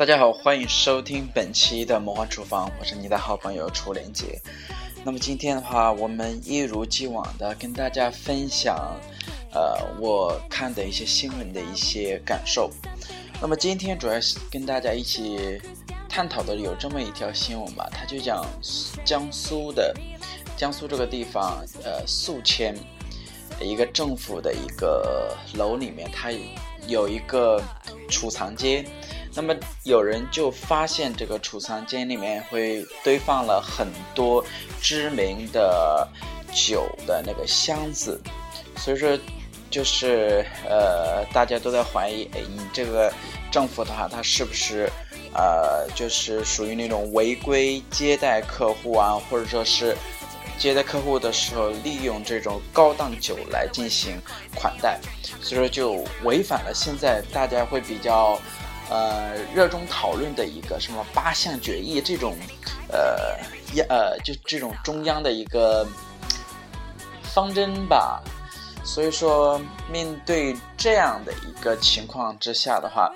大家好，欢迎收听本期的魔幻厨房，我是你的好朋友楚连杰。那么今天的话，我们一如既往的跟大家分享，呃，我看的一些新闻的一些感受。那么今天主要是跟大家一起探讨的有这么一条新闻吧，它就讲江苏的江苏这个地方，呃，宿迁一个政府的一个楼里面，它有一个储藏间。那么有人就发现这个储藏间里面会堆放了很多知名的酒的那个箱子，所以说就是呃大家都在怀疑，哎，你这个政府的话，它是不是呃就是属于那种违规接待客户啊，或者说是接待客户的时候利用这种高档酒来进行款待，所以说就违反了现在大家会比较。呃，热衷讨论的一个什么八项决议这种，呃，央呃，就这种中央的一个方针吧。所以说，面对这样的一个情况之下的话，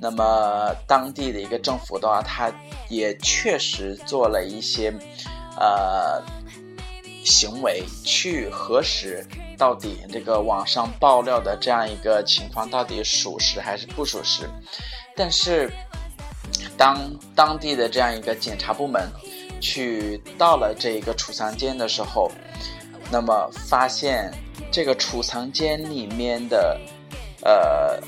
那么当地的一个政府的话，他也确实做了一些呃行为去核实到底这个网上爆料的这样一个情况到底属实还是不属实。但是，当当地的这样一个检查部门去到了这一个储藏间的时候，那么发现这个储藏间里面的呃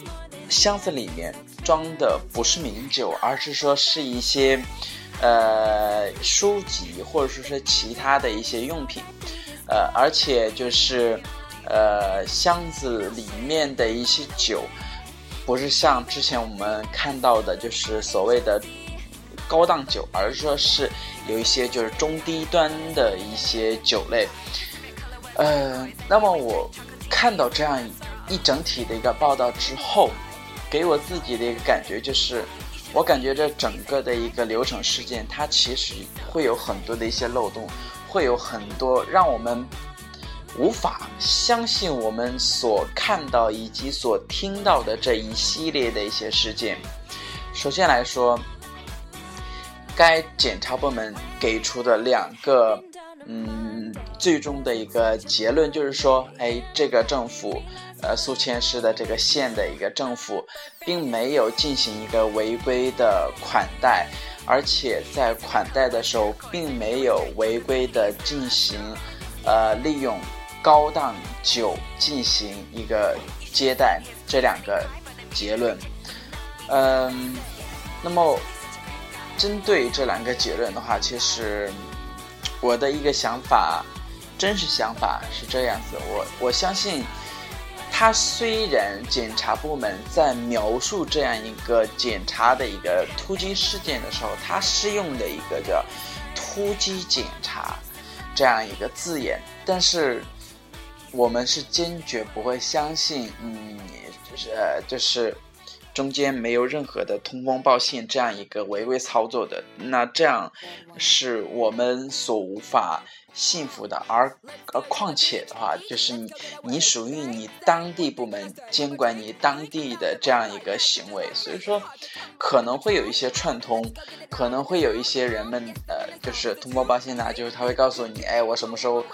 箱子里面装的不是名酒，而是说是一些呃书籍或者说是其他的一些用品，呃，而且就是呃箱子里面的一些酒。不是像之前我们看到的，就是所谓的高档酒，而是说是有一些就是中低端的一些酒类。呃，那么我看到这样一整体的一个报道之后，给我自己的一个感觉就是，我感觉这整个的一个流程事件，它其实会有很多的一些漏洞，会有很多让我们。无法相信我们所看到以及所听到的这一系列的一些事件。首先来说，该检查部门给出的两个，嗯，最终的一个结论就是说，哎，这个政府，呃，宿迁市的这个县的一个政府，并没有进行一个违规的款待，而且在款待的时候，并没有违规的进行，呃，利用。高档酒进行一个接待，这两个结论，嗯，那么针对这两个结论的话，其实我的一个想法，真实想法是这样子，我我相信，他虽然检察部门在描述这样一个检查的一个突击事件的时候，他是用的一个叫突击检查这样一个字眼，但是。我们是坚决不会相信，嗯，就是就是中间没有任何的通风报信这样一个违规操作的，那这样是我们所无法信服的。而呃，况且的话，就是你你属于你当地部门监管你当地的这样一个行为，所以说可能会有一些串通，可能会有一些人们呃，就是通风报信呢，就是他会告诉你，哎，我什么时候。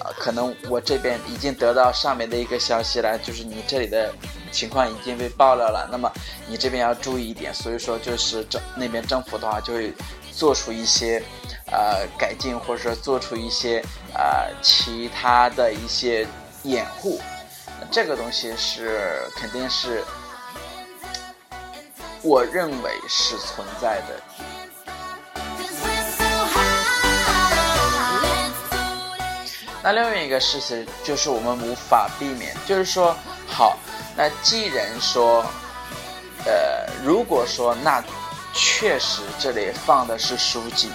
啊，可能我这边已经得到上面的一个消息了，就是你这里的情况已经被爆料了，那么你这边要注意一点。所以说，就是政那边政府的话就会做出一些呃改进，或者说做出一些呃其他的一些掩护。这个东西是肯定是，我认为是存在的。那另外一个事情就是我们无法避免，就是说，好，那既然说，呃，如果说那确实这里放的是书籍，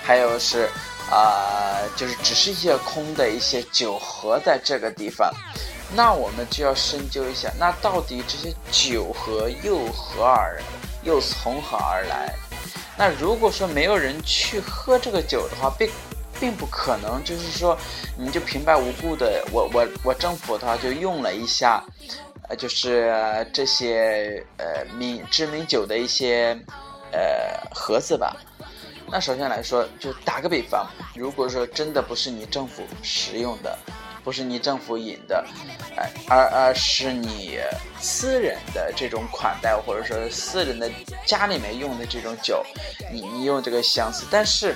还有是啊，就是只是一些空的一些酒盒在这个地方，那我们就要深究一下，那到底这些酒盒又何而又从何而来？那如果说没有人去喝这个酒的话，并并不可能，就是说，你就平白无故的，我我我政府的话就用了一下，呃，就是这些呃名知名酒的一些呃盒子吧。那首先来说，就打个比方，如果说真的不是你政府使用的，不是你政府饮的，哎，而而是你私人的这种款待，或者说私人的家里面用的这种酒，你你用这个箱子，但是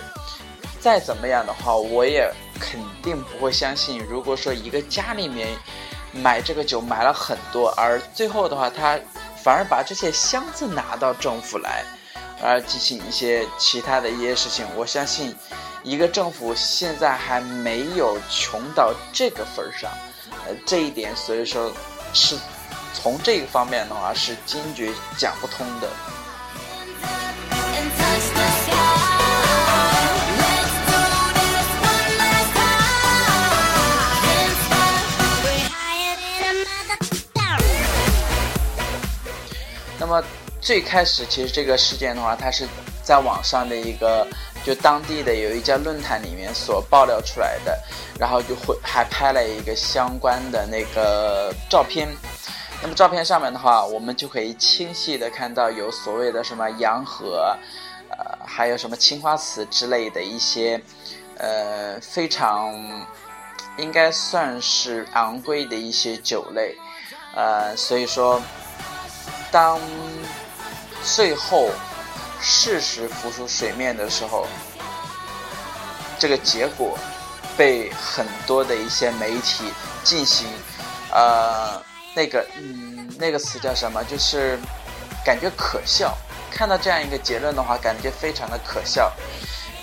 再怎么样的话，我也肯定不会相信，如果说一个家里面买这个酒买了很多，而最后的话，他反而把这些箱子拿到政府来。而进行一些其他的一些事情，我相信，一个政府现在还没有穷到这个份儿上，呃，这一点，所以说，是从这个方面的话是坚决讲不通的。最开始其实这个事件的话，它是在网上的一个就当地的有一家论坛里面所爆料出来的，然后就会还拍了一个相关的那个照片。那么照片上面的话，我们就可以清晰的看到有所谓的什么洋河，呃，还有什么青花瓷之类的一些，呃，非常应该算是昂贵的一些酒类，呃，所以说当。最后，事实浮出水面的时候，这个结果被很多的一些媒体进行，呃，那个，嗯，那个词叫什么？就是感觉可笑。看到这样一个结论的话，感觉非常的可笑，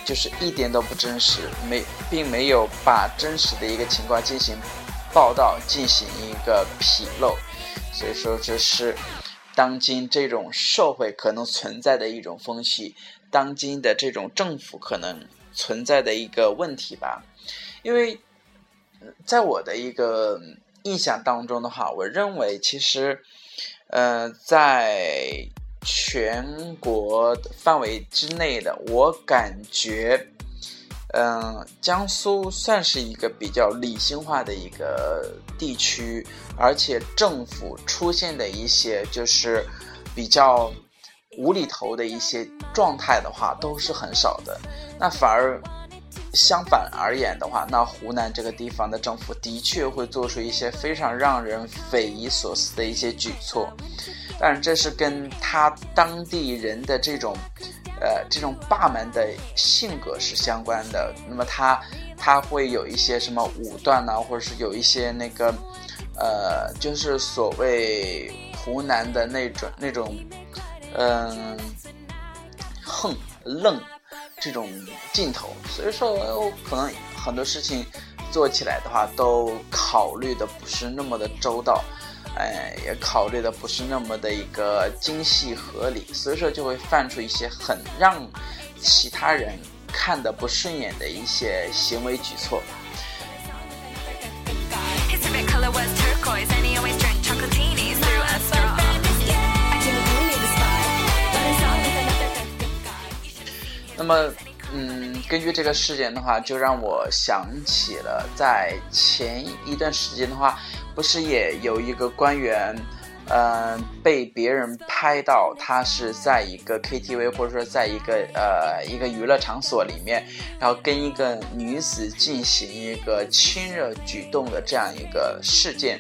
就是一点都不真实，没，并没有把真实的一个情况进行报道，进行一个纰漏。所以说，这是。当今这种社会可能存在的一种风气，当今的这种政府可能存在的一个问题吧。因为，在我的一个印象当中的话，我认为其实，呃，在全国范围之内的，我感觉。嗯，江苏算是一个比较理性化的一个地区，而且政府出现的一些就是比较无厘头的一些状态的话，都是很少的。那反而相反而言的话，那湖南这个地方的政府的确会做出一些非常让人匪夷所思的一些举措，当然这是跟他当地人的这种。呃，这种霸蛮的性格是相关的。那么他他会有一些什么武断呢，或者是有一些那个，呃，就是所谓湖南的那种那种，嗯，横愣这种劲头。所以说，我可能很多事情做起来的话，都考虑的不是那么的周到。哎，也考虑的不是那么的一个精细合理，所以说就会犯出一些很让其他人看的不顺眼的一些行为举措。那么，嗯，根据这个事件的话，就让我想起了在前一段时间的话。不是也有一个官员，嗯，被别人拍到，他是在一个 KTV 或者说在一个呃一个娱乐场所里面，然后跟一个女子进行一个亲热举动的这样一个事件，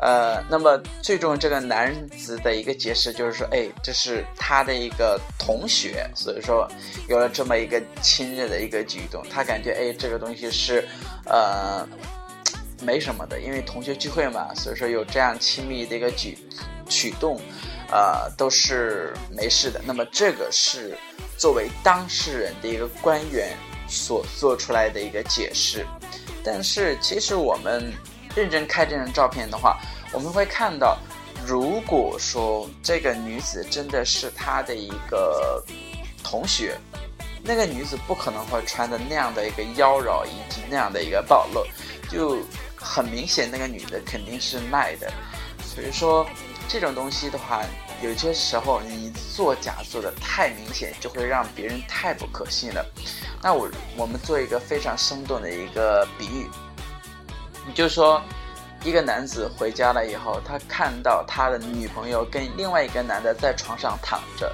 呃，那么最终这个男子的一个解释就是说，哎，这是他的一个同学，所以说有了这么一个亲热的一个举动，他感觉哎，这个东西是，呃。没什么的，因为同学聚会嘛，所以说有这样亲密的一个举举动，呃，都是没事的。那么这个是作为当事人的一个官员所做出来的一个解释。但是其实我们认真看这张照片的话，我们会看到，如果说这个女子真的是他的一个同学，那个女子不可能会穿的那样的一个妖娆以及那样的一个暴露，就。很明显，那个女的肯定是卖的，所以说这种东西的话，有些时候你做假做的太明显，就会让别人太不可信了。那我我们做一个非常生动的一个比喻，你就说一个男子回家了以后，他看到他的女朋友跟另外一个男的在床上躺着，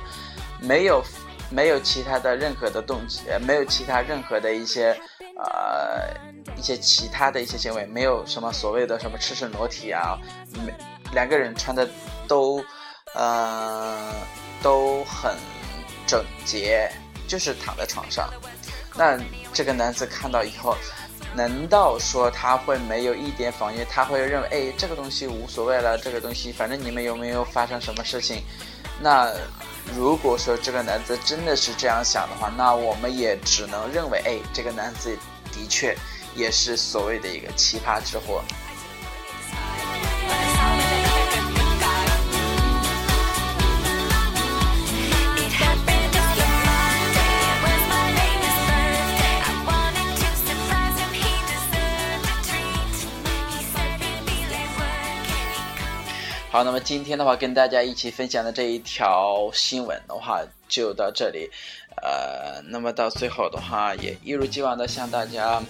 没有没有其他的任何的动机，没有其他任何的一些呃一些其他的一些行为，没有什么所谓的什么赤身裸体啊，没两个人穿的都呃都很整洁，就是躺在床上。那这个男子看到以后。难道说他会没有一点防御？他会认为，哎，这个东西无所谓了，这个东西反正你们有没有发生什么事情？那如果说这个男子真的是这样想的话，那我们也只能认为，哎，这个男子的确也是所谓的一个奇葩之货。好，那么今天的话，跟大家一起分享的这一条新闻的话，就到这里。呃，那么到最后的话，也一如既往的向大家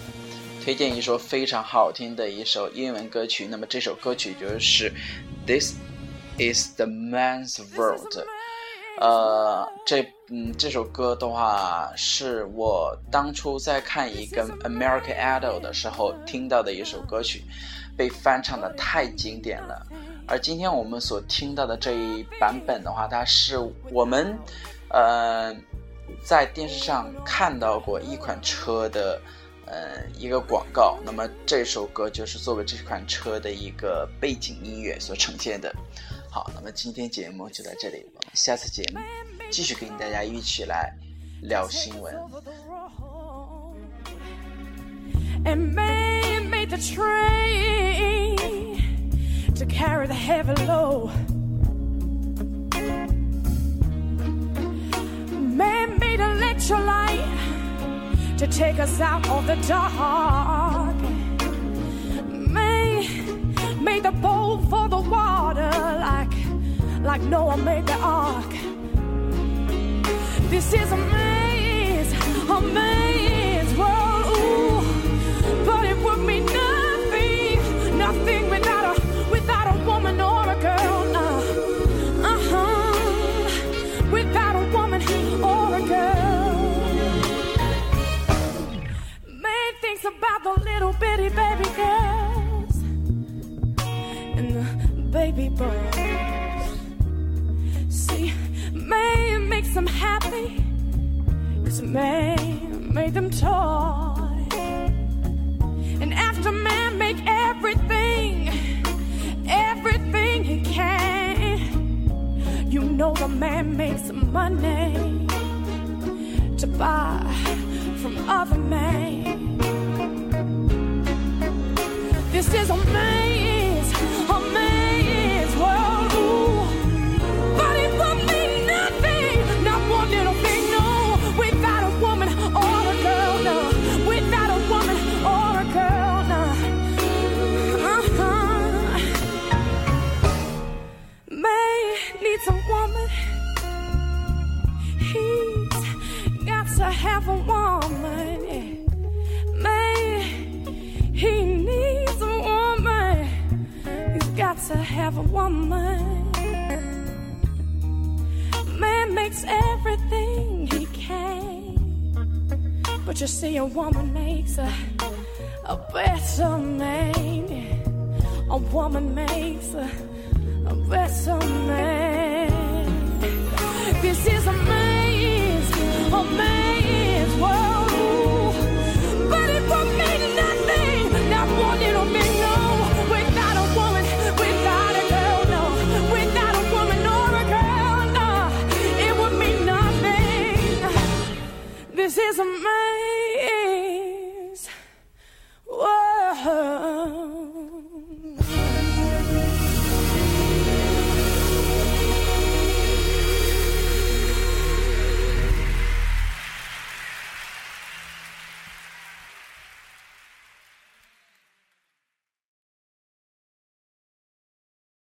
推荐一首非常好听的一首英文歌曲。那么这首歌曲就是《This Is the Man's World》。呃，这嗯这首歌的话，是我当初在看一个 American Idol 的时候听到的一首歌曲，被翻唱的太经典了。而今天我们所听到的这一版本的话，它是我们，呃，在电视上看到过一款车的，呃，一个广告。那么这首歌就是作为这款车的一个背景音乐所呈现的。好，那么今天节目就到这里，我们下次节目继续跟大家一起来聊新闻。to carry the heavy load. Man made electrolyte to take us out of the dark. Man made the boat for the water like like Noah made the ark. This is a maze, a maze And after man make everything everything he can. You know the man makes money to buy from other men. This is a maze, Just you see, a woman makes a, a better man. A woman makes a, a better man. This is amazing, amazing.